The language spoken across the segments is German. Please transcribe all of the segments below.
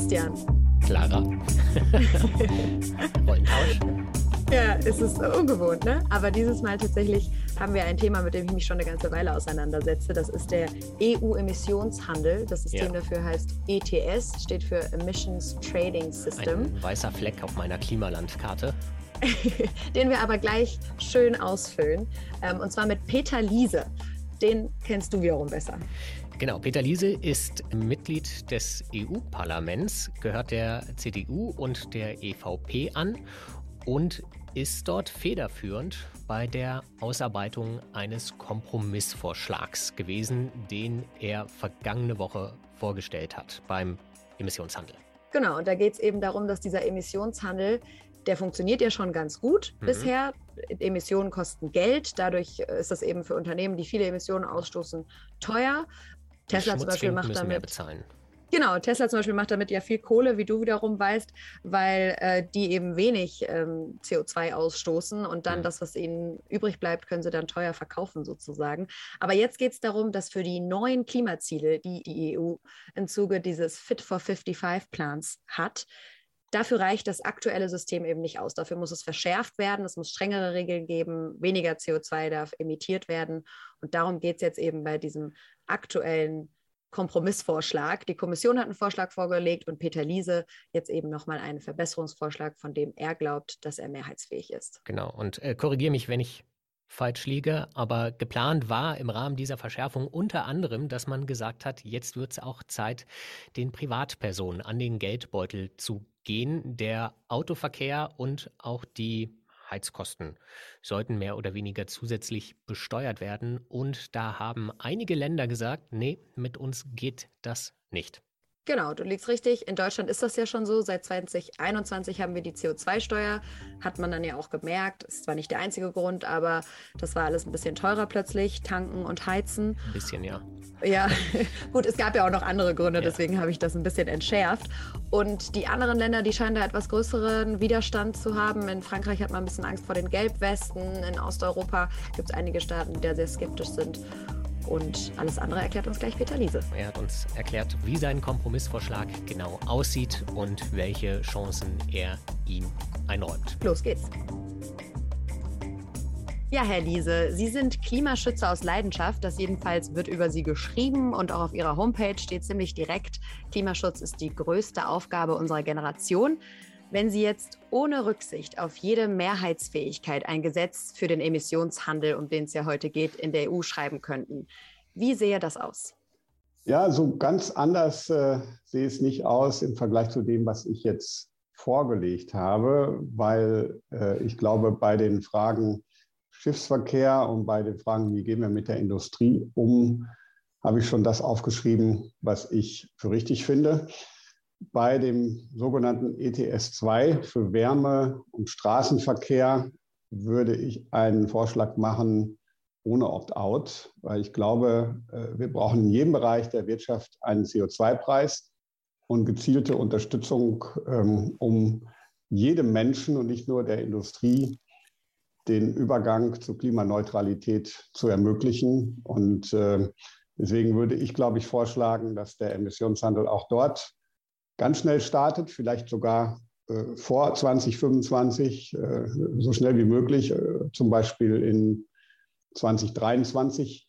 Sebastian. Clara. Rollentausch. Ja, es ist ungewohnt, ne? Aber dieses Mal tatsächlich haben wir ein Thema, mit dem ich mich schon eine ganze Weile auseinandersetze. Das ist der EU-Emissionshandel. Das System ja. dafür heißt ETS, steht für Emissions Trading System. Ein weißer Fleck auf meiner Klimalandkarte. den wir aber gleich schön ausfüllen. Ähm, und zwar mit Peter Liese. Den kennst du wiederum besser. Genau, Peter Liese ist Mitglied des EU-Parlaments, gehört der CDU und der EVP an und ist dort federführend bei der Ausarbeitung eines Kompromissvorschlags gewesen, den er vergangene Woche vorgestellt hat beim Emissionshandel. Genau, und da geht es eben darum, dass dieser Emissionshandel der funktioniert ja schon ganz gut mhm. bisher. Emissionen kosten Geld. Dadurch ist das eben für Unternehmen, die viele Emissionen ausstoßen, teuer. Tesla zum Beispiel macht damit. Genau, Tesla zum Beispiel macht damit ja viel Kohle, wie du wiederum weißt, weil äh, die eben wenig ähm, CO2 ausstoßen und dann mhm. das, was ihnen übrig bleibt, können sie dann teuer verkaufen sozusagen. Aber jetzt geht es darum, dass für die neuen Klimaziele, die die EU im Zuge dieses Fit for 55 Plans hat, Dafür reicht das aktuelle System eben nicht aus. Dafür muss es verschärft werden, es muss strengere Regeln geben, weniger CO2 darf emittiert werden. Und darum geht es jetzt eben bei diesem aktuellen Kompromissvorschlag. Die Kommission hat einen Vorschlag vorgelegt und Peter Liese jetzt eben nochmal einen Verbesserungsvorschlag, von dem er glaubt, dass er mehrheitsfähig ist. Genau. Und äh, korrigiere mich, wenn ich falsch liege, aber geplant war im Rahmen dieser Verschärfung unter anderem, dass man gesagt hat, jetzt wird es auch Zeit, den Privatpersonen an den Geldbeutel zu gehen. Der Autoverkehr und auch die Heizkosten sollten mehr oder weniger zusätzlich besteuert werden. Und da haben einige Länder gesagt, nee, mit uns geht das nicht. Genau, du liegst richtig. In Deutschland ist das ja schon so. Seit 2021 haben wir die CO2-Steuer. Hat man dann ja auch gemerkt. Ist zwar nicht der einzige Grund, aber das war alles ein bisschen teurer plötzlich. Tanken und Heizen. Ein bisschen, ja. Ja, gut, es gab ja auch noch andere Gründe, ja. deswegen habe ich das ein bisschen entschärft. Und die anderen Länder, die scheinen da etwas größeren Widerstand zu haben. In Frankreich hat man ein bisschen Angst vor den Gelbwesten. In Osteuropa gibt es einige Staaten, die da sehr skeptisch sind. Und alles andere erklärt uns gleich Peter Liese. Er hat uns erklärt, wie sein Kompromissvorschlag genau aussieht und welche Chancen er ihm einräumt. Los geht's. Ja, Herr Liese, Sie sind Klimaschützer aus Leidenschaft. Das jedenfalls wird über Sie geschrieben und auch auf Ihrer Homepage steht ziemlich direkt, Klimaschutz ist die größte Aufgabe unserer Generation. Wenn Sie jetzt ohne Rücksicht auf jede Mehrheitsfähigkeit ein Gesetz für den Emissionshandel, um den es ja heute geht, in der EU schreiben könnten, wie sehe das aus? Ja, so ganz anders äh, sehe es nicht aus im Vergleich zu dem, was ich jetzt vorgelegt habe, weil äh, ich glaube, bei den Fragen Schiffsverkehr und bei den Fragen, wie gehen wir mit der Industrie um, habe ich schon das aufgeschrieben, was ich für richtig finde bei dem sogenannten ETS 2 für Wärme und Straßenverkehr würde ich einen Vorschlag machen ohne Opt-out, weil ich glaube, äh, wir brauchen in jedem Bereich der Wirtschaft einen CO2-Preis und gezielte Unterstützung, ähm, um jedem Menschen und nicht nur der Industrie den Übergang zur Klimaneutralität zu ermöglichen. Und äh, deswegen würde ich, glaube ich, vorschlagen, dass der Emissionshandel auch dort ganz schnell startet, vielleicht sogar äh, vor 2025, äh, so schnell wie möglich, äh, zum Beispiel in 2023.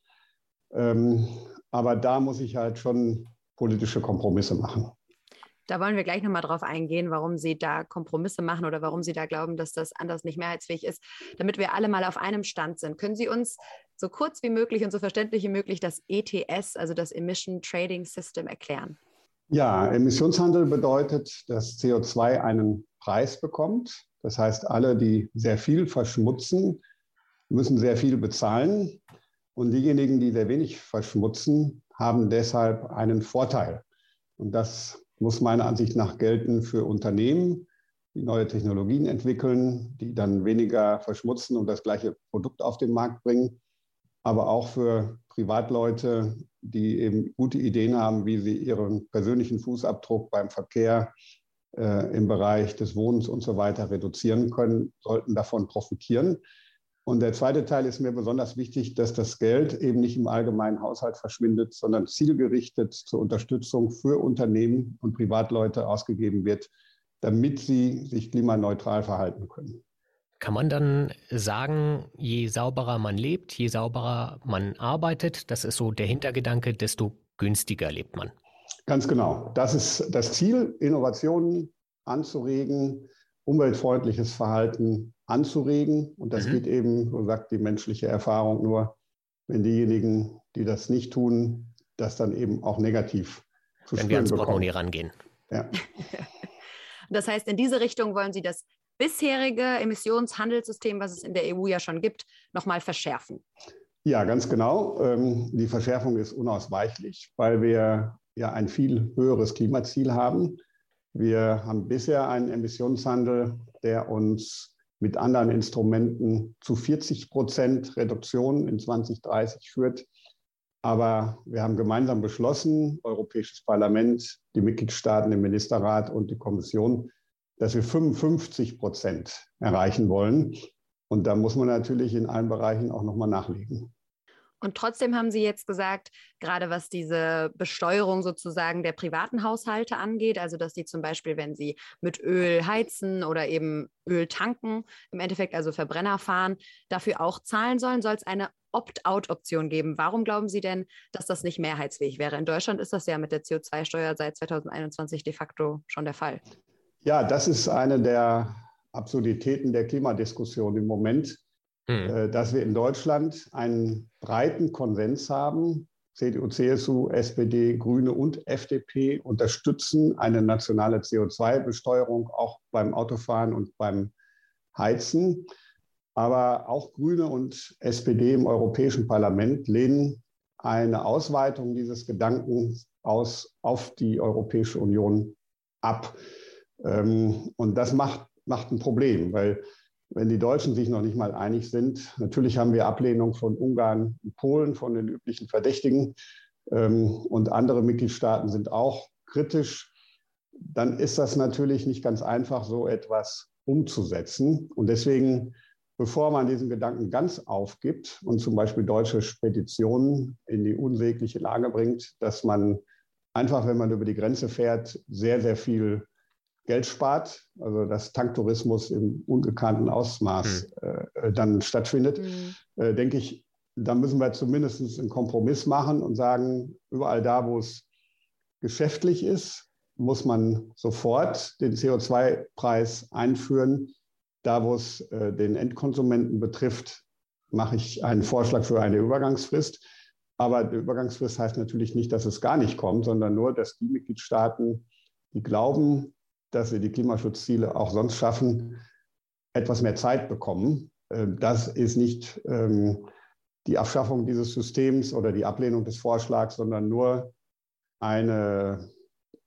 Ähm, aber da muss ich halt schon politische Kompromisse machen. Da wollen wir gleich nochmal drauf eingehen, warum Sie da Kompromisse machen oder warum Sie da glauben, dass das anders nicht mehrheitsfähig ist, damit wir alle mal auf einem Stand sind. Können Sie uns so kurz wie möglich und so verständlich wie möglich das ETS, also das Emission Trading System, erklären? Ja, Emissionshandel bedeutet, dass CO2 einen Preis bekommt. Das heißt, alle, die sehr viel verschmutzen, müssen sehr viel bezahlen. Und diejenigen, die sehr wenig verschmutzen, haben deshalb einen Vorteil. Und das muss meiner Ansicht nach gelten für Unternehmen, die neue Technologien entwickeln, die dann weniger verschmutzen und das gleiche Produkt auf den Markt bringen, aber auch für Privatleute, die eben gute Ideen haben, wie sie ihren persönlichen Fußabdruck beim Verkehr äh, im Bereich des Wohnens und so weiter reduzieren können, sollten davon profitieren. Und der zweite Teil ist mir besonders wichtig, dass das Geld eben nicht im allgemeinen Haushalt verschwindet, sondern zielgerichtet zur Unterstützung für Unternehmen und Privatleute ausgegeben wird, damit sie sich klimaneutral verhalten können. Kann man dann sagen, je sauberer man lebt, je sauberer man arbeitet, das ist so der Hintergedanke, desto günstiger lebt man? Ganz genau. Das ist das Ziel, Innovationen anzuregen, umweltfreundliches Verhalten anzuregen. Und das mhm. geht eben, so sagt die menschliche Erfahrung, nur wenn diejenigen, die das nicht tun, das dann eben auch negativ zu Wenn wir ans Portemonnaie rangehen. Ja. das heißt, in diese Richtung wollen Sie das bisherige Emissionshandelssystem, was es in der EU ja schon gibt, nochmal verschärfen. Ja, ganz genau. Ähm, die Verschärfung ist unausweichlich, weil wir ja ein viel höheres Klimaziel haben. Wir haben bisher einen Emissionshandel, der uns mit anderen Instrumenten zu 40 Prozent Reduktion in 2030 führt. Aber wir haben gemeinsam beschlossen, Europäisches Parlament, die Mitgliedstaaten, im Ministerrat und die Kommission, dass wir 55 Prozent erreichen wollen. Und da muss man natürlich in allen Bereichen auch nochmal nachlegen. Und trotzdem haben Sie jetzt gesagt, gerade was diese Besteuerung sozusagen der privaten Haushalte angeht, also dass Sie zum Beispiel, wenn Sie mit Öl heizen oder eben Öl tanken, im Endeffekt also Verbrenner fahren, dafür auch zahlen sollen, soll es eine Opt-out-Option geben. Warum glauben Sie denn, dass das nicht mehrheitsfähig wäre? In Deutschland ist das ja mit der CO2-Steuer seit 2021 de facto schon der Fall. Ja, das ist eine der Absurditäten der Klimadiskussion im Moment hm. Äh, dass wir in Deutschland einen breiten Konsens haben. CDU, CSU, SPD, Grüne und FDP unterstützen eine nationale CO2-Besteuerung auch beim Autofahren und beim Heizen. Aber auch Grüne und SPD im Europäischen Parlament lehnen eine Ausweitung dieses Gedankens aus auf die Europäische Union ab. Ähm, und das macht, macht ein Problem, weil wenn die Deutschen sich noch nicht mal einig sind. Natürlich haben wir Ablehnung von Ungarn und Polen, von den üblichen Verdächtigen. Ähm, und andere Mitgliedstaaten sind auch kritisch. Dann ist das natürlich nicht ganz einfach, so etwas umzusetzen. Und deswegen, bevor man diesen Gedanken ganz aufgibt und zum Beispiel deutsche Speditionen in die unsägliche Lage bringt, dass man einfach, wenn man über die Grenze fährt, sehr, sehr viel Geld spart, also dass Tanktourismus im ungekannten Ausmaß mhm. äh, dann stattfindet, mhm. äh, denke ich, da müssen wir zumindest einen Kompromiss machen und sagen, überall da, wo es geschäftlich ist, muss man sofort den CO2-Preis einführen. Da, wo es äh, den Endkonsumenten betrifft, mache ich einen Vorschlag für eine Übergangsfrist. Aber die Übergangsfrist heißt natürlich nicht, dass es gar nicht kommt, sondern nur, dass die Mitgliedstaaten, die glauben, dass sie die Klimaschutzziele auch sonst schaffen, etwas mehr Zeit bekommen. Ähm, das ist nicht ähm, die Abschaffung dieses Systems oder die Ablehnung des Vorschlags, sondern nur eine,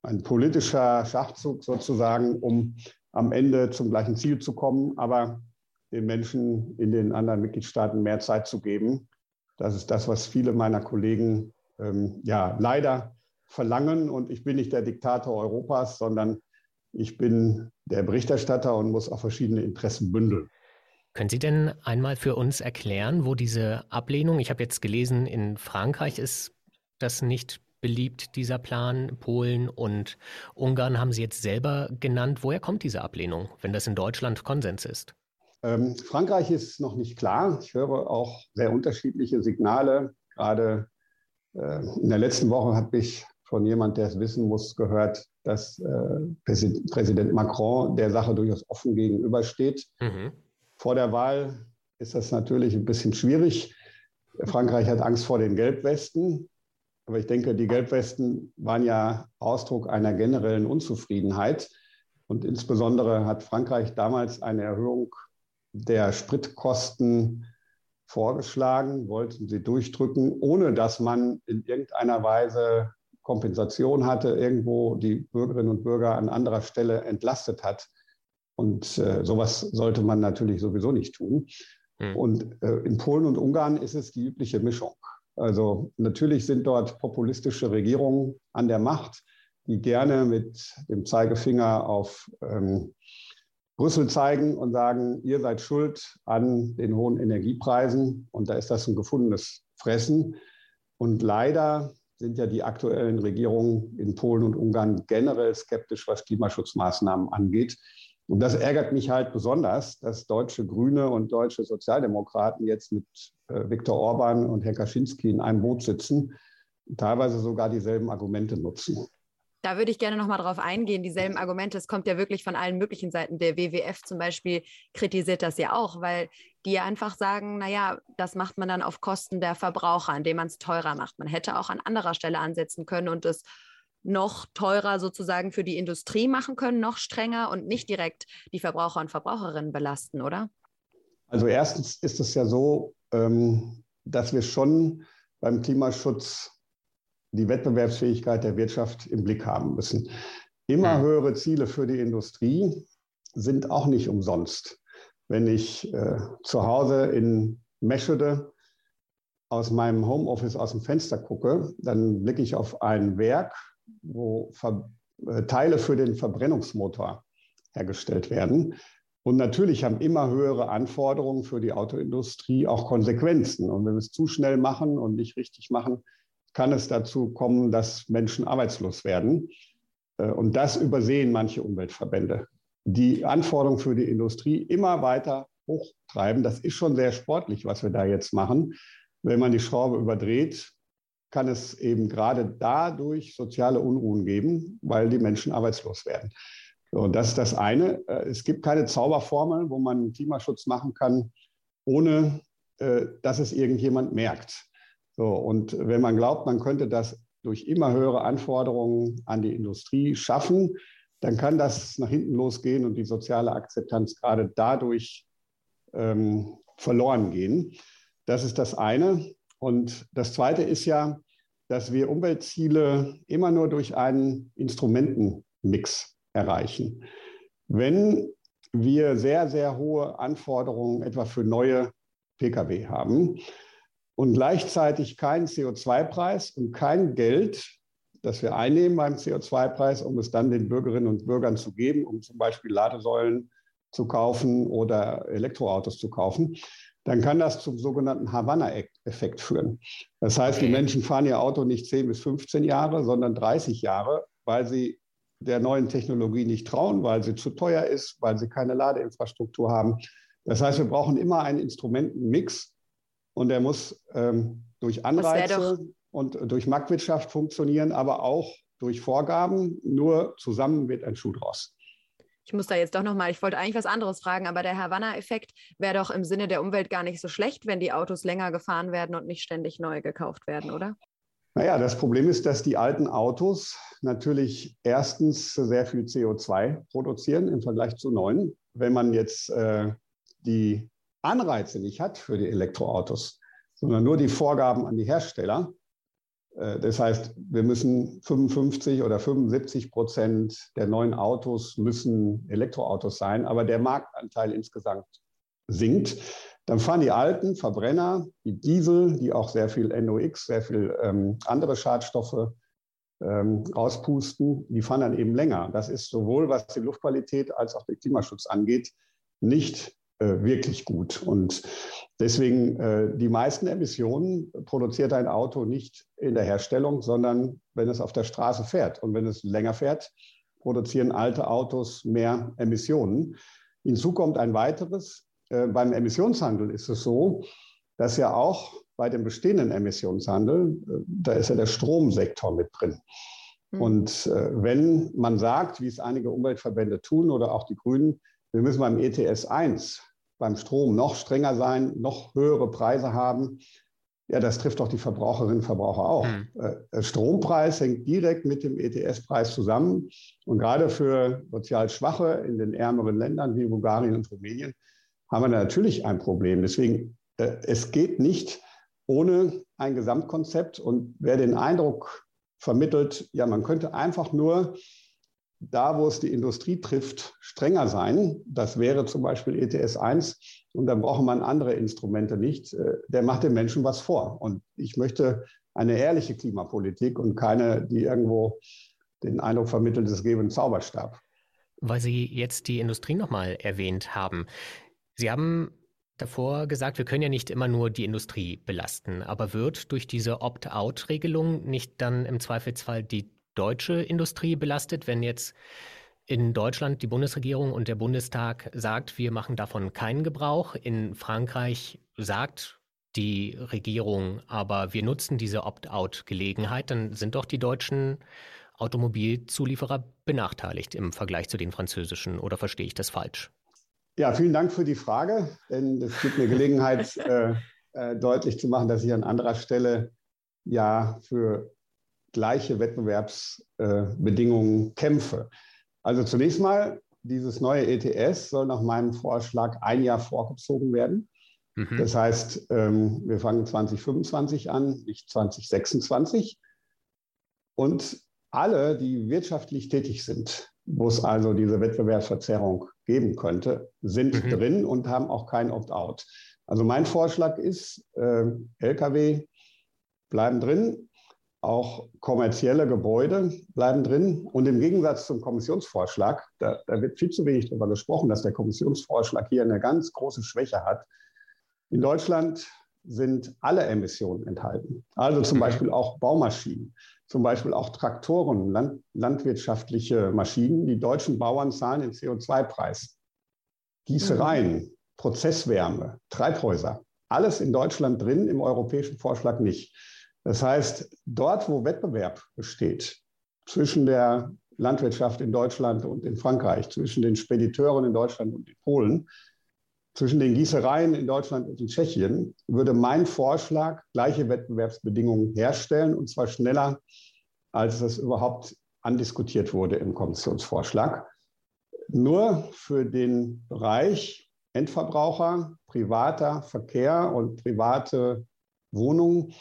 ein politischer Schachzug sozusagen, um am Ende zum gleichen Ziel zu kommen, aber den Menschen in den anderen Mitgliedstaaten mehr Zeit zu geben. Das ist das, was viele meiner Kollegen ähm, ja leider verlangen. Und ich bin nicht der Diktator Europas, sondern ich bin der Berichterstatter und muss auch verschiedene Interessen bündeln. Können Sie denn einmal für uns erklären, wo diese Ablehnung, ich habe jetzt gelesen, in Frankreich ist das nicht beliebt, dieser Plan. Polen und Ungarn haben Sie jetzt selber genannt. Woher kommt diese Ablehnung, wenn das in Deutschland Konsens ist? Ähm, Frankreich ist noch nicht klar. Ich höre auch sehr unterschiedliche Signale. Gerade äh, in der letzten Woche habe ich von jemand, der es wissen muss, gehört, dass äh, Präsident Macron der Sache durchaus offen gegenübersteht. Mhm. Vor der Wahl ist das natürlich ein bisschen schwierig. Frankreich hat Angst vor den Gelbwesten. Aber ich denke, die Gelbwesten waren ja Ausdruck einer generellen Unzufriedenheit. Und insbesondere hat Frankreich damals eine Erhöhung der Spritkosten vorgeschlagen, wollten sie durchdrücken, ohne dass man in irgendeiner Weise Kompensation hatte, irgendwo die Bürgerinnen und Bürger an anderer Stelle entlastet hat. Und äh, sowas sollte man natürlich sowieso nicht tun. Hm. Und äh, in Polen und Ungarn ist es die übliche Mischung. Also natürlich sind dort populistische Regierungen an der Macht, die gerne mit dem Zeigefinger auf ähm, Brüssel zeigen und sagen, ihr seid schuld an den hohen Energiepreisen. Und da ist das ein gefundenes Fressen. Und leider sind ja die aktuellen Regierungen in Polen und Ungarn generell skeptisch, was Klimaschutzmaßnahmen angeht. Und das ärgert mich halt besonders, dass deutsche Grüne und deutsche Sozialdemokraten jetzt mit äh, Viktor Orban und Herr Kaczynski in einem Boot sitzen, teilweise sogar dieselben Argumente nutzen. Da würde ich gerne noch mal drauf eingehen. Dieselben Argumente, es kommt ja wirklich von allen möglichen Seiten. Der WWF zum Beispiel kritisiert das ja auch, weil die einfach sagen, naja, das macht man dann auf Kosten der Verbraucher, indem man es teurer macht. Man hätte auch an anderer Stelle ansetzen können und es noch teurer sozusagen für die Industrie machen können, noch strenger und nicht direkt die Verbraucher und Verbraucherinnen belasten, oder? Also erstens ist es ja so, ähm, dass wir schon beim Klimaschutz die Wettbewerbsfähigkeit der Wirtschaft im Blick haben müssen. Immer höhere Ziele für die Industrie sind auch nicht umsonst. Wenn ich äh, zu Hause in Meschede aus meinem Homeoffice aus dem Fenster gucke, dann blicke ich auf ein Werk, wo Ver äh, Teile für den Verbrennungsmotor hergestellt werden. Und natürlich haben immer höhere Anforderungen für die Autoindustrie auch Konsequenzen. Und wenn wir es zu schnell machen und nicht richtig machen, kann es dazu kommen, dass Menschen arbeitslos werden. Äh, und das übersehen manche Umweltverbände. Die Anforderungen für die Industrie immer weiter hochtreiben. Das ist schon sehr sportlich, was wir da jetzt machen. Wenn man die Schraube überdreht, kann es eben gerade dadurch soziale Unruhen geben, weil die Menschen arbeitslos werden. Und das ist das eine. Äh, es gibt keine Zauberformel, wo man Klimaschutz machen kann, ohne äh, dass es irgendjemand merkt. So, und wenn man glaubt, man könnte das durch immer höhere Anforderungen an die Industrie schaffen, dann kann das nach hinten losgehen und die soziale Akzeptanz gerade dadurch ähm, verloren gehen. Das ist das eine. Und das zweite ist ja, dass wir Umweltziele immer nur durch einen Instrumentenmix erreichen. Wenn wir sehr, sehr hohe Anforderungen etwa für neue Pkw haben, und gleichzeitig keinen CO2-Preis und kein Geld, das wir einnehmen beim CO2-Preis, um es dann den Bürgerinnen und Bürgern zu geben, um zum Beispiel Ladesäulen zu kaufen oder Elektroautos zu kaufen, dann kann das zum sogenannten Havanna-Effekt führen. Das heißt, die Menschen fahren ihr Auto nicht 10 bis 15 Jahre, sondern 30 Jahre, weil sie der neuen Technologie nicht trauen, weil sie zu teuer ist, weil sie keine Ladeinfrastruktur haben. Das heißt, wir brauchen immer einen Instrumentenmix, und er muss ähm, durch Anreize und durch Marktwirtschaft funktionieren, aber auch durch Vorgaben. Nur zusammen wird ein Schuh draus. Ich muss da jetzt doch nochmal, ich wollte eigentlich was anderes fragen, aber der Havanna-Effekt wäre doch im Sinne der Umwelt gar nicht so schlecht, wenn die Autos länger gefahren werden und nicht ständig neu gekauft werden, oder? Naja, das Problem ist, dass die alten Autos natürlich erstens sehr viel CO2 produzieren im Vergleich zu neuen. Wenn man jetzt äh, die Anreize nicht hat für die Elektroautos, sondern nur die Vorgaben an die Hersteller. Äh, das heißt, wir müssen 55 oder 75 Prozent der neuen Autos müssen Elektroautos sein, aber der Marktanteil insgesamt sinkt. Dann fahren die alten Verbrenner, die Diesel, die auch sehr viel NOx, sehr viel ähm, andere Schadstoffe ähm, rauspusten, die fahren dann eben länger. Das ist sowohl was die Luftqualität als auch den Klimaschutz angeht, nicht wirklich gut. Und deswegen äh, die meisten Emissionen produziert ein Auto nicht in der Herstellung, sondern wenn es auf der Straße fährt. Und wenn es länger fährt, produzieren alte Autos mehr Emissionen. Hinzu kommt ein weiteres. Äh, beim Emissionshandel ist es so, dass ja auch bei dem bestehenden Emissionshandel, da ist ja der Stromsektor mit drin. Mhm. Und wenn man sagt, wie es einige Umweltverbände tun oder auch die Grünen, wir müssen beim ETS 1 beim Strom noch strenger sein, noch höhere Preise haben. Ja, das trifft doch die Verbraucherinnen und Verbraucher auch. Mhm. Der Strompreis hängt direkt mit dem ETS-Preis zusammen. Und gerade für sozial Schwache in den ärmeren Ländern wie Bulgarien und Rumänien haben wir natürlich ein Problem. Deswegen, äh, es geht nicht ohne ein Gesamtkonzept. Und wer den Eindruck vermittelt, ja, man könnte einfach nur da, wo es die Industrie trifft, strenger sein. Das wäre zum Beispiel ETS 1 und dann braucht man andere Instrumente nicht. Äh, der macht den Menschen was vor. Und ich möchte eine ehrliche Klimapolitik und keine, die irgendwo den Eindruck vermittelt, es gäbe einen Zauberstab. weil Sie jetzt die Industrie nochmal erwähnt haben. Sie haben davor gesagt, wir können ja nicht immer nur die Industrie belasten, aber wird durch diese Opt-out-Regelung nicht dann im Zweifelsfall die deutsche Industrie belastet, wenn jetzt in Deutschland die Bundesregierung und der Bundestag sagt, wir machen davon keinen Gebrauch. In Frankreich sagt die Regierung, aber wir nutzen diese Opt-out-Gelegenheit, dann sind doch die deutschen Automobilzulieferer benachteiligt im Vergleich zu den französischen oder verstehe ich das falsch? Ja, vielen Dank für die Frage, denn es gibt mir Gelegenheit, äh, äh, deutlich zu machen, dass ich an anderer Stelle ja für gleiche Wettbewerbsbedingungen äh, kämpfe. Also zunächst mal, dieses neue ETS soll nach meinem Vorschlag ein Jahr vorgezogen werden. Mhm. Das heißt, ähm, wir fangen 2025 an, nicht 2026. Und alle, die wirtschaftlich tätig sind, wo es also diese Wettbewerbsverzerrung geben könnte, sind mhm. drin und haben auch kein Opt-out. Also mein Vorschlag ist, äh, Lkw bleiben drin, auch kommerzielle Gebäude bleiben drin. Und im Gegensatz zum Kommissionsvorschlag, da, da wird viel zu wenig darüber gesprochen, dass der Kommissionsvorschlag hier eine ganz große Schwäche hat. In Deutschland sind alle Emissionen enthalten. Also zum mhm. Beispiel auch Baumaschinen, zum Beispiel auch Traktoren, land, landwirtschaftliche Maschinen. Die deutschen Bauern zahlen den CO2-Preis. Gießereien, mhm. Prozesswärme, Treibhäuser, alles in Deutschland drin, im europäischen Vorschlag nicht. Das heißt, dort, wo Wettbewerb besteht zwischen der Landwirtschaft in Deutschland und in Frankreich, zwischen den Spediteuren in Deutschland und in Polen, zwischen den Gießereien in Deutschland und in Tschechien, würde mein Vorschlag gleiche Wettbewerbsbedingungen herstellen, und zwar schneller, als es überhaupt andiskutiert wurde im Kommissionsvorschlag. Nur für den Bereich Endverbraucher, privater Verkehr und private Wohnungen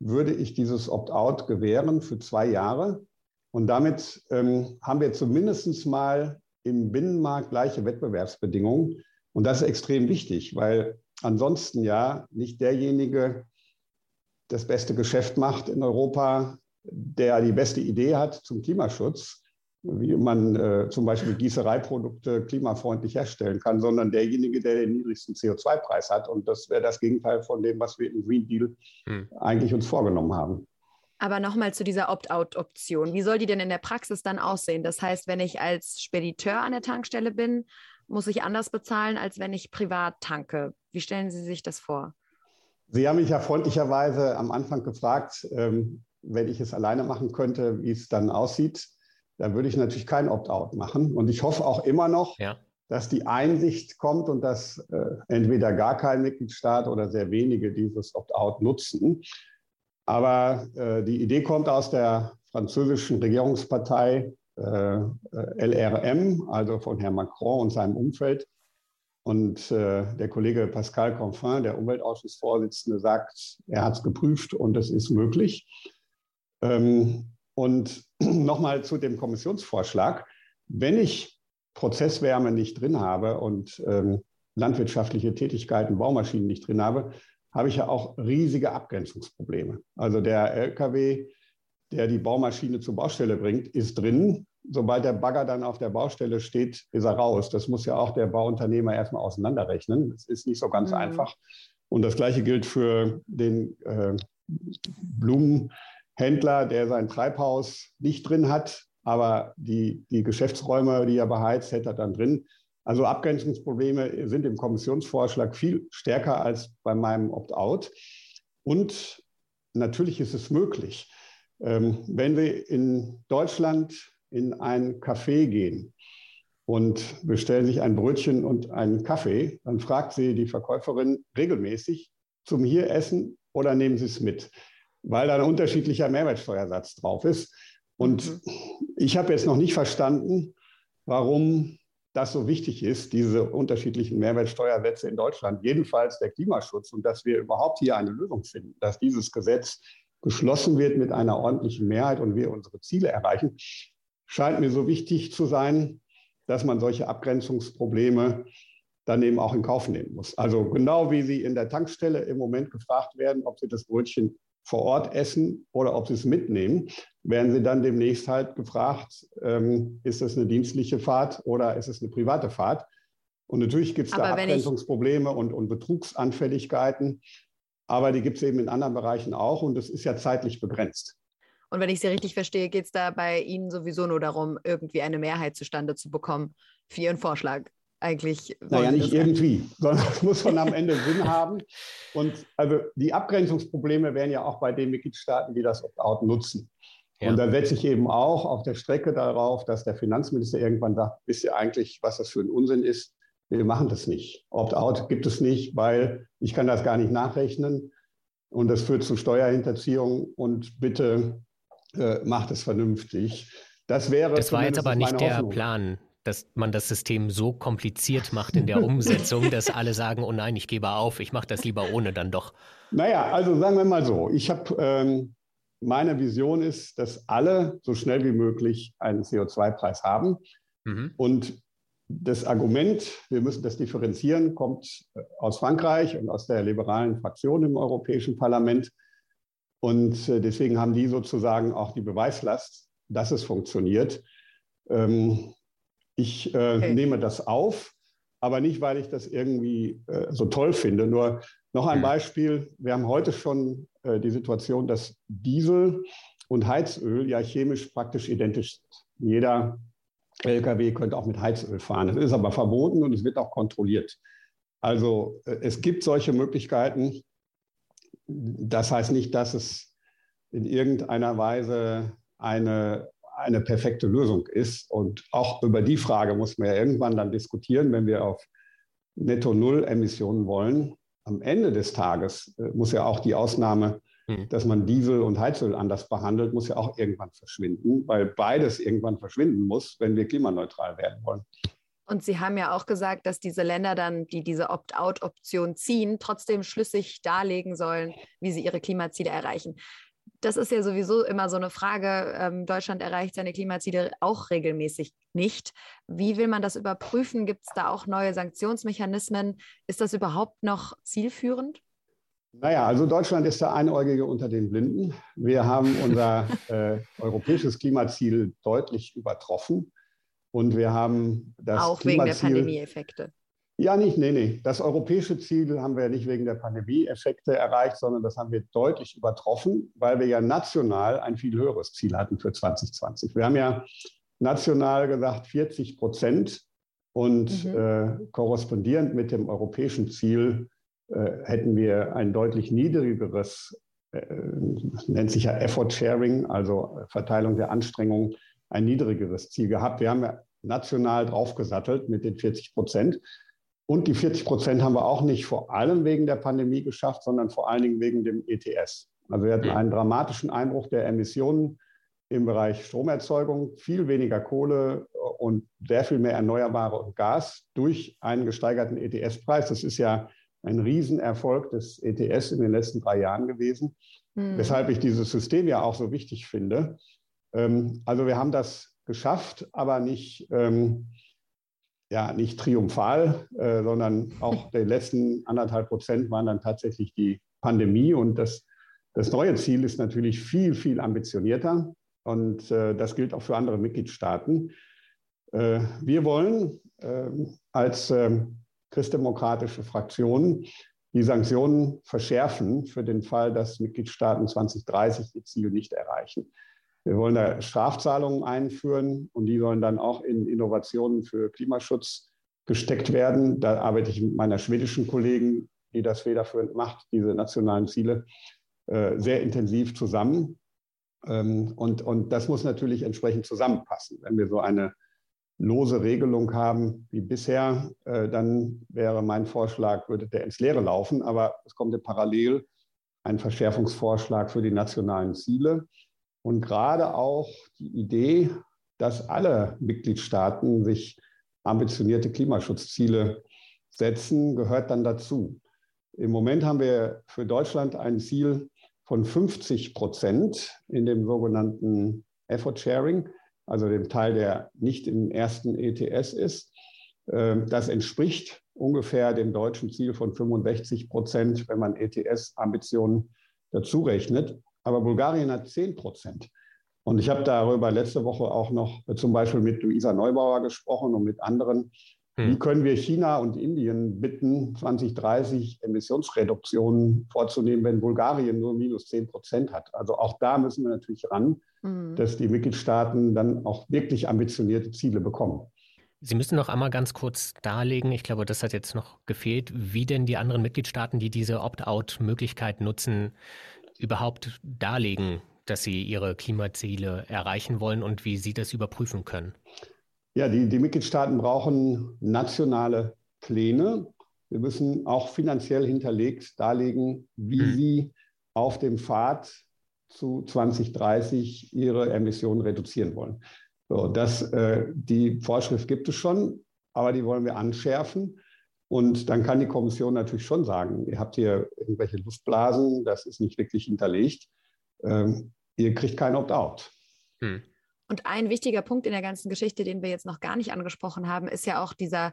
würde ich dieses Opt-out gewähren für zwei Jahre. Und damit ähm, haben wir zumindest mal im Binnenmarkt gleiche Wettbewerbsbedingungen. Und das ist extrem wichtig, weil ansonsten ja nicht derjenige das beste Geschäft macht in Europa, der die beste Idee hat zum Klimaschutz, wie man äh, zum Beispiel Gießereiprodukte klimafreundlich herstellen kann, sondern derjenige, der den niedrigsten CO2-Preis hat. Und das wäre das Gegenteil von dem, was wir im Green Deal hm. eigentlich uns vorgenommen haben. Aber nochmal zu dieser Opt-out-Option. Wie soll die denn in der Praxis dann aussehen? Das heißt, wenn ich als Spediteur an der Tankstelle bin, muss ich anders bezahlen, als wenn ich privat tanke. Wie stellen Sie sich das vor? Sie haben mich ja freundlicherweise am Anfang gefragt, ähm, wenn ich es alleine machen könnte, wie es dann aussieht da würde ich natürlich kein Opt-out machen. Und ich hoffe auch immer noch, ja. dass die Einsicht kommt und dass äh, entweder gar kein Mitgliedstaat oder sehr wenige dieses Opt-out nutzen. Aber äh, die Idee kommt aus der französischen Regierungspartei äh, LRM, also von Herrn Macron und seinem Umfeld. Und äh, der Kollege Pascal Confin, der Umweltausschussvorsitzende, sagt, er hat es geprüft und es ist möglich. Ähm, und nochmal zu dem Kommissionsvorschlag. Wenn ich Prozesswärme nicht drin habe und ähm, landwirtschaftliche Tätigkeiten, Baumaschinen nicht drin habe, habe ich ja auch riesige Abgrenzungsprobleme. Also der LKW, der die Baumaschine zur Baustelle bringt, ist drin. Sobald der Bagger dann auf der Baustelle steht, ist er raus. Das muss ja auch der Bauunternehmer erstmal auseinanderrechnen. Das ist nicht so ganz mhm. einfach. Und das Gleiche gilt für den äh, Blumen. Händler, der sein Treibhaus nicht drin hat, aber die, die Geschäftsräume, die er beheizt, hätte er dann drin. Also Abgrenzungsprobleme sind im Kommissionsvorschlag viel stärker als bei meinem Opt-out. Und natürlich ist es möglich, ähm, wenn wir in Deutschland in ein Café gehen und bestellen sich ein Brötchen und einen Kaffee, dann fragt sie die Verkäuferin regelmäßig zum hier essen oder nehmen Sie es mit weil da ein unterschiedlicher Mehrwertsteuersatz drauf ist. Und mhm. ich habe jetzt noch nicht verstanden, warum das so wichtig ist, diese unterschiedlichen Mehrwertsteuersätze in Deutschland, jedenfalls der Klimaschutz und dass wir überhaupt hier eine Lösung finden, dass dieses Gesetz geschlossen wird mit einer ordentlichen Mehrheit und wir unsere Ziele erreichen, scheint mir so wichtig zu sein, dass man solche Abgrenzungsprobleme dann eben auch in Kauf nehmen muss. Also genau wie Sie in der Tankstelle im Moment gefragt werden, ob Sie das Brötchen vor Ort essen oder ob sie es mitnehmen, werden sie dann demnächst halt gefragt, ähm, ist es eine dienstliche Fahrt oder ist es eine private Fahrt? Und natürlich gibt es da Abgrenzungsprobleme und, und Betrugsanfälligkeiten, aber die gibt es eben in anderen Bereichen auch und das ist ja zeitlich begrenzt. Und wenn ich Sie richtig verstehe, geht es da bei Ihnen sowieso nur darum, irgendwie eine Mehrheit zustande zu bekommen für Ihren Vorschlag. Eigentlich. Naja, nicht irgendwie, sondern es muss schon am Ende Sinn haben. Und also die Abgrenzungsprobleme wären ja auch bei den Mitgliedstaaten, die das Opt-out nutzen. Ja. Und da setze ich eben auch auf der Strecke darauf, dass der Finanzminister irgendwann sagt, wisst ihr eigentlich, was das für ein Unsinn ist? Wir machen das nicht. Opt-out gibt es nicht, weil ich kann das gar nicht nachrechnen. Und das führt zu Steuerhinterziehung. Und bitte äh, macht es vernünftig. Das wäre. Das war jetzt aber nicht der Hoffnung. Plan, dass man das System so kompliziert macht in der Umsetzung, dass alle sagen, oh nein, ich gebe auf, ich mache das lieber ohne dann doch. Naja, also sagen wir mal so, ich habe, ähm, meine Vision ist, dass alle so schnell wie möglich einen CO2-Preis haben. Mhm. Und das Argument, wir müssen das differenzieren, kommt äh, aus Frankreich und aus der liberalen Fraktion im Europäischen Parlament. Und äh, deswegen haben die sozusagen auch die Beweislast, dass es funktioniert. Ähm, ich äh, okay. nehme das auf, aber nicht, weil ich das irgendwie äh, so toll finde. Nur noch ein Beispiel. Wir haben heute schon äh, die Situation, dass Diesel und Heizöl ja chemisch praktisch identisch sind. Jeder Lkw könnte auch mit Heizöl fahren. Das ist aber verboten und es wird auch kontrolliert. Also äh, es gibt solche Möglichkeiten. Das heißt nicht, dass es in irgendeiner Weise eine eine perfekte Lösung ist. Und auch über die Frage muss man ja irgendwann dann diskutieren, wenn wir auf Netto-Null-Emissionen wollen. Am Ende des Tages äh, muss ja auch die Ausnahme, hm. dass man Diesel und Heizöl anders behandelt, muss ja auch irgendwann verschwinden, weil beides irgendwann verschwinden muss, wenn wir klimaneutral werden wollen. Und Sie haben ja auch gesagt, dass diese Länder dann, die diese Opt-out-Option ziehen, trotzdem schlüssig darlegen sollen, wie sie ihre Klimaziele erreichen das ist ja sowieso immer so eine Frage. Ähm, Deutschland erreicht seine Klimaziele auch regelmäßig nicht. Wie will man das überprüfen? Gibt es da auch neue Sanktionsmechanismen? Ist das überhaupt noch zielführend? Naja, also Deutschland ist der Einäugige unter den Blinden. Wir haben unser äh, europäisches Klimaziel deutlich übertroffen. Und wir haben das Auch Klimaziel, wegen der Pandemieeffekte. Ja, nicht, nee, nee. Das europäische Ziel haben wir nicht wegen der Pandemie-Effekte erreicht, sondern das haben wir deutlich übertroffen, weil wir ja national ein viel höheres Ziel hatten für 2020. Wir haben ja national gesagt 40 Prozent und mhm. äh, korrespondierend mit dem europäischen Ziel äh, hätten wir ein deutlich niedrigeres, äh, nennt sich ja Effort Sharing, also Verteilung der Anstrengungen, ein niedrigeres Ziel gehabt. Wir haben ja national draufgesattelt mit den 40 Prozent. Und die 40 Prozent haben wir auch nicht vor allem wegen der Pandemie geschafft, sondern vor allen Dingen wegen dem ETS. Also wir hatten einen dramatischen Einbruch der Emissionen im Bereich Stromerzeugung, viel weniger Kohle und sehr viel mehr Erneuerbare und Gas durch einen gesteigerten ETS-Preis. Das ist ja ein Riesenerfolg des ETS in den letzten drei Jahren gewesen, mhm. weshalb ich dieses System ja auch so wichtig finde. Ähm, also wir haben das geschafft, aber nicht ähm, ja nicht triumphal, äh, sondern auch die letzten anderthalb Prozent waren dann tatsächlich die Pandemie. Und das, das neue Ziel ist natürlich viel, viel ambitionierter. Und äh, das gilt auch für andere Mitgliedstaaten. Äh, wir wollen ähm, als ähm, christdemokratische Fraktion die Sanktionen verschärfen für den Fall, dass Mitgliedstaaten 2030 ihr Ziel nicht erreichen. Wir wollen da Strafzahlungen einführen und die sollen dann auch in Innovationen für Klimaschutz gesteckt werden. Da arbeite ich mit meiner schwedischen Kollegin, die das federführend macht, diese nationalen Ziele, äh, sehr intensiv zusammen. Ähm, und, und das muss natürlich entsprechend zusammenpassen. Wenn wir so eine lose Regelung haben wie bisher, äh, dann wäre mein Vorschlag, würde der ins Leere laufen. Aber es kommt ja parallel ein Verschärfungsvorschlag für die nationalen Ziele. Und gerade auch die Idee, dass alle Mitgliedstaaten sich ambitionierte Klimaschutzziele setzen, gehört dann dazu. Im Moment haben wir für Deutschland ein Ziel von 50 Prozent in dem sogenannten Effort Sharing, also dem Teil, der nicht im ersten ETS ist. Ähm, das entspricht ungefähr dem deutschen Ziel von 65 Prozent, wenn man ETS-Ambitionen dazu rechnet. Aber Bulgarien hat 10 Prozent. Und ich habe darüber letzte Woche auch noch zum Beispiel mit Luisa Neubauer gesprochen und mit anderen. Hm. Wie können wir China und Indien bitten, 2030 Emissionsreduktionen vorzunehmen, wenn Bulgarien nur minus 10 Prozent hat? Also auch da müssen wir natürlich ran, hm. dass die Mitgliedstaaten dann auch wirklich ambitionierte Ziele bekommen. Sie müssen noch einmal ganz kurz darlegen, ich glaube, das hat jetzt noch gefehlt, wie denn die anderen Mitgliedstaaten, die diese Opt-out-Möglichkeit nutzen, überhaupt darlegen, dass sie ihre Klimaziele erreichen wollen und wie sie das überprüfen können. Ja, die, die Mitgliedstaaten brauchen nationale Pläne. Wir müssen auch finanziell hinterlegt darlegen, wie hm. sie auf dem Pfad zu 2030 ihre Emissionen reduzieren wollen. So, das, äh, die Vorschrift gibt es schon, aber die wollen wir anschärfen. Und dann kann die Kommission natürlich schon sagen, ihr habt hier irgendwelche Luftblasen, das ist nicht wirklich hinterlegt. Ähm, ihr kriegt kein Opt-out. Hm. Und ein wichtiger Punkt in der ganzen Geschichte, den wir jetzt noch gar nicht angesprochen haben, ist ja auch dieser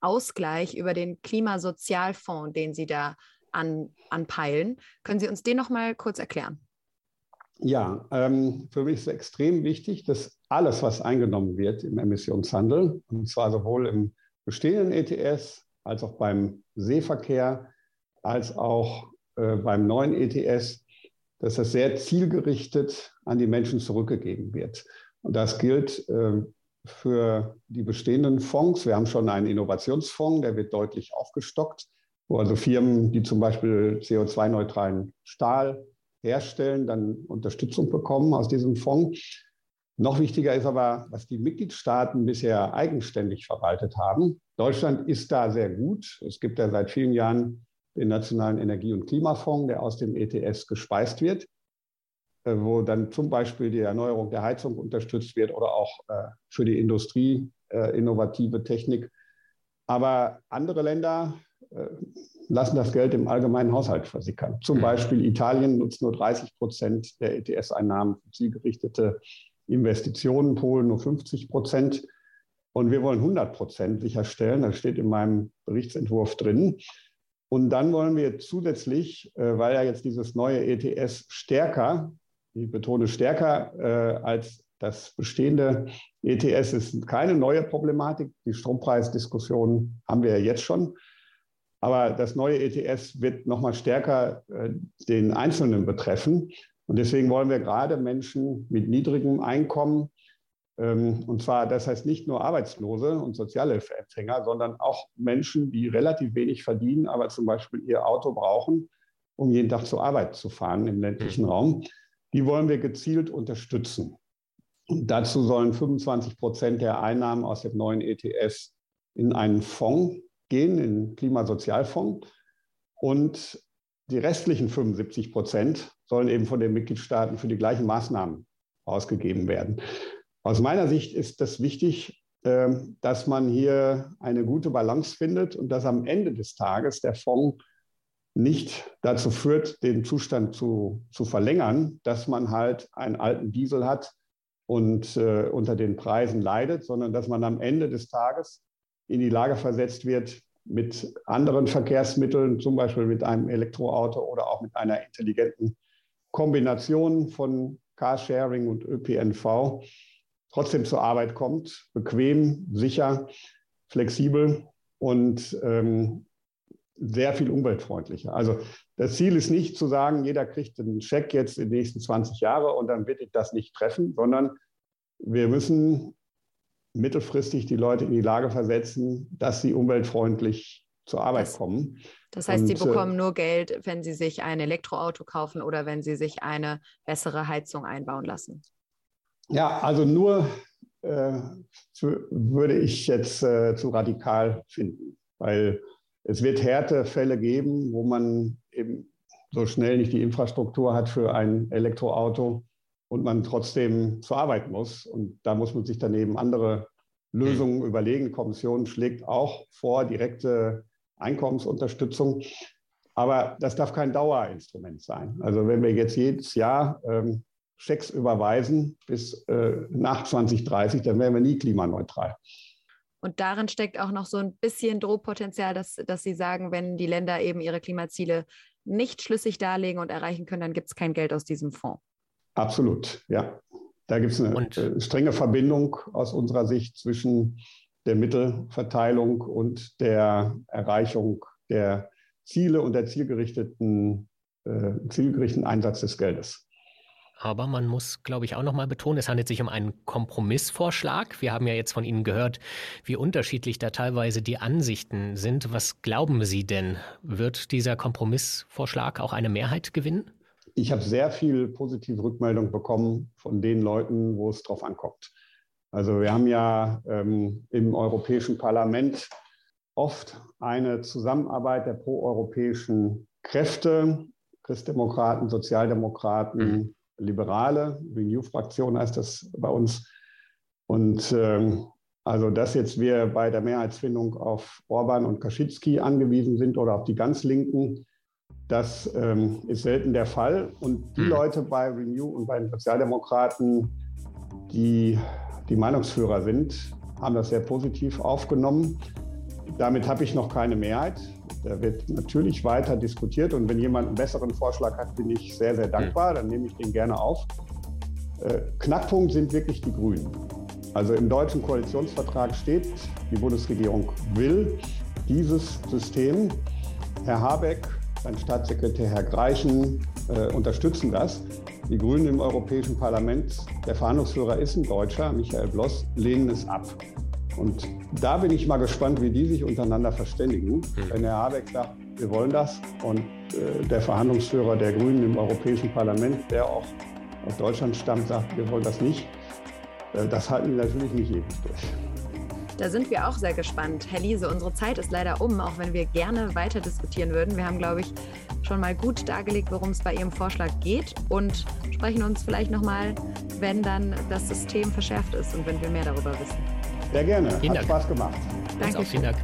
Ausgleich über den Klimasozialfonds, den Sie da an, anpeilen. Können Sie uns den noch mal kurz erklären? Ja, ähm, für mich ist extrem wichtig, dass alles, was eingenommen wird im Emissionshandel, und zwar sowohl im bestehenden ETS als auch beim Seeverkehr, als auch äh, beim neuen ETS, dass das sehr zielgerichtet an die Menschen zurückgegeben wird. Und das gilt äh, für die bestehenden Fonds. Wir haben schon einen Innovationsfonds, der wird deutlich aufgestockt, wo also Firmen, die zum Beispiel CO2-neutralen Stahl herstellen, dann Unterstützung bekommen aus diesem Fonds. Noch wichtiger ist aber, was die Mitgliedstaaten bisher eigenständig verwaltet haben. Deutschland ist da sehr gut. Es gibt ja seit vielen Jahren den Nationalen Energie- und Klimafonds, der aus dem ETS gespeist wird, äh, wo dann zum Beispiel die Erneuerung der Heizung unterstützt wird oder auch äh, für die Industrie äh, innovative Technik. Aber andere Länder lassen das Geld im allgemeinen Haushalt versickern. Zum. Beispiel Italien nutzt nur 30 Prozent der ETS-Einnahmen für zielgerichtete Investitionen, Polen nur 50 Prozent. Und wir wollen 100 Prozent sicherstellen. Das steht in meinem Berichtsentwurf drin. Und dann wollen wir zusätzlich, äh, weil ja jetzt dieses neue ETS stärker, ich betone stärker äh, als das bestehende ETS ist keine neue Problematik. Die Strompreisdiskussion haben wir ja jetzt schon. Aber das neue ETS wird nochmal stärker äh, den Einzelnen betreffen. Und deswegen wollen wir gerade Menschen mit niedrigem Einkommen, und zwar, das heißt nicht nur Arbeitslose und Sozialhilfeempfänger, sondern auch Menschen, die relativ wenig verdienen, aber zum Beispiel ihr Auto brauchen, um jeden Tag zur Arbeit zu fahren im ländlichen mhm. Raum. Die wollen wir gezielt unterstützen. Und dazu sollen 25 Prozent der Einnahmen aus dem neuen ETS in einen Fonds gehen, in den Klimasozialfonds. Und die restlichen 75 Prozent sollen eben von den Mitgliedstaaten für die gleichen Maßnahmen ausgegeben werden. Aus meiner Sicht ist das wichtig, ähm, dass man hier eine gute Balance findet und dass am Ende des Tages der Fonds nicht dazu führt, den Zustand zu, zu verlängern, dass man halt einen alten Diesel hat und äh, unter den Preisen leidet, sondern dass man am Ende des Tages in die Lage versetzt wird, mit anderen Verkehrsmitteln, zum Beispiel mit einem Elektroauto oder auch mit einer intelligenten Kombination von Carsharing und ÖPNV, trotzdem zur Arbeit kommt, bequem, sicher, flexibel und ähm, sehr viel umweltfreundlicher. Also das Ziel ist nicht zu sagen, jeder kriegt einen Scheck jetzt in den nächsten 20 Jahre und dann wird ich das nicht treffen, sondern wir müssen mittelfristig die Leute in die Lage versetzen, dass sie umweltfreundlich zur Arbeit das, kommen. Das heißt, Und, sie äh, bekommen nur Geld, wenn sie sich ein Elektroauto kaufen oder wenn sie sich eine bessere Heizung einbauen lassen. Ja, also nur äh, für, würde ich jetzt äh, zu radikal finden, weil es wird Härtefälle geben, wo man eben so schnell nicht die Infrastruktur hat für ein Elektroauto und man trotzdem zur Arbeit muss. Und da muss man sich daneben andere Lösungen überlegen. Die Kommission schlägt auch vor direkte Einkommensunterstützung. Aber das darf kein Dauerinstrument sein. Also wenn wir jetzt jedes Jahr ähm, Schecks überweisen bis äh, nach 2030, dann wären wir nie klimaneutral. Und darin steckt auch noch so ein bisschen Drohpotenzial, dass, dass Sie sagen, wenn die Länder eben ihre Klimaziele nicht schlüssig darlegen und erreichen können, dann gibt es kein Geld aus diesem Fonds. Absolut, ja. Da gibt es eine und, äh, strenge Verbindung aus unserer Sicht zwischen der Mittelverteilung und der Erreichung der Ziele und der zielgerichteten, äh, zielgerichteten Einsatz des Geldes. Aber man muss, glaube ich, auch noch mal betonen, es handelt sich um einen Kompromissvorschlag. Wir haben ja jetzt von Ihnen gehört, wie unterschiedlich da teilweise die Ansichten sind. Was glauben Sie denn? Wird dieser Kompromissvorschlag auch eine Mehrheit gewinnen? Ich habe sehr viel positive Rückmeldung bekommen von den Leuten, wo es drauf ankommt. Also wir haben ja ähm, im Europäischen Parlament oft eine Zusammenarbeit der proeuropäischen Kräfte, Christdemokraten, Sozialdemokraten, mhm. Liberale, Renew-Fraktion heißt das bei uns. Und ähm, also, dass jetzt wir bei der Mehrheitsfindung auf Orban und Kaczynski angewiesen sind oder auf die ganz Linken, das ähm, ist selten der Fall. Und die mhm. Leute bei Renew und bei den Sozialdemokraten, die die Meinungsführer sind, haben das sehr positiv aufgenommen. Damit habe ich noch keine Mehrheit. Da wird natürlich weiter diskutiert und wenn jemand einen besseren Vorschlag hat, bin ich sehr, sehr dankbar. Dann nehme ich den gerne auf. Äh, Knackpunkt sind wirklich die Grünen. Also im deutschen Koalitionsvertrag steht, die Bundesregierung will dieses System. Herr Habeck, sein Staatssekretär Herr Greichen äh, unterstützen das. Die Grünen im Europäischen Parlament, der Verhandlungsführer ist ein Deutscher, Michael Bloss, lehnen es ab. Und da bin ich mal gespannt, wie die sich untereinander verständigen. Mhm. Wenn Herr Habeck sagt, wir wollen das und äh, der Verhandlungsführer der Grünen im Europäischen Parlament, der auch aus Deutschland stammt, sagt, wir wollen das nicht, äh, das halten wir natürlich nicht ewig durch. Da sind wir auch sehr gespannt. Herr Liese, unsere Zeit ist leider um, auch wenn wir gerne weiter diskutieren würden. Wir haben, glaube ich, schon mal gut dargelegt, worum es bei Ihrem Vorschlag geht und sprechen uns vielleicht nochmal, wenn dann das System verschärft ist und wenn wir mehr darüber wissen. Sehr gerne. Vielen Hat Dank. Spaß gemacht. Danke. Vielen Dank.